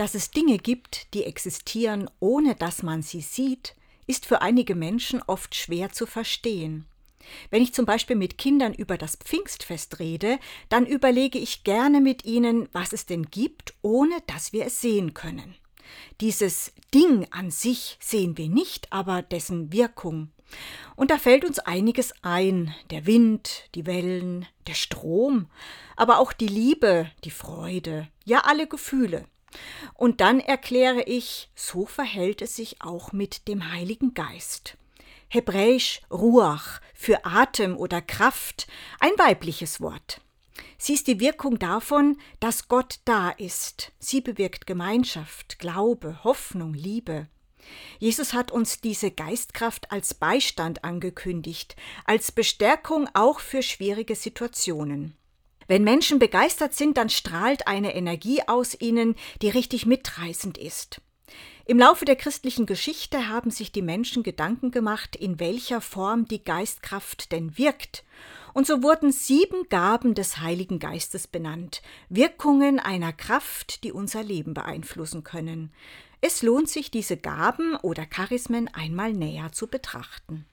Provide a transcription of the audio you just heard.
Dass es Dinge gibt, die existieren, ohne dass man sie sieht, ist für einige Menschen oft schwer zu verstehen. Wenn ich zum Beispiel mit Kindern über das Pfingstfest rede, dann überlege ich gerne mit ihnen, was es denn gibt, ohne dass wir es sehen können. Dieses Ding an sich sehen wir nicht, aber dessen Wirkung. Und da fällt uns einiges ein, der Wind, die Wellen, der Strom, aber auch die Liebe, die Freude, ja alle Gefühle. Und dann erkläre ich, so verhält es sich auch mit dem Heiligen Geist. Hebräisch Ruach für Atem oder Kraft, ein weibliches Wort. Sie ist die Wirkung davon, dass Gott da ist. Sie bewirkt Gemeinschaft, Glaube, Hoffnung, Liebe. Jesus hat uns diese Geistkraft als Beistand angekündigt, als Bestärkung auch für schwierige Situationen. Wenn Menschen begeistert sind, dann strahlt eine Energie aus ihnen, die richtig mitreißend ist. Im Laufe der christlichen Geschichte haben sich die Menschen Gedanken gemacht, in welcher Form die Geistkraft denn wirkt. Und so wurden sieben Gaben des Heiligen Geistes benannt, Wirkungen einer Kraft, die unser Leben beeinflussen können. Es lohnt sich, diese Gaben oder Charismen einmal näher zu betrachten.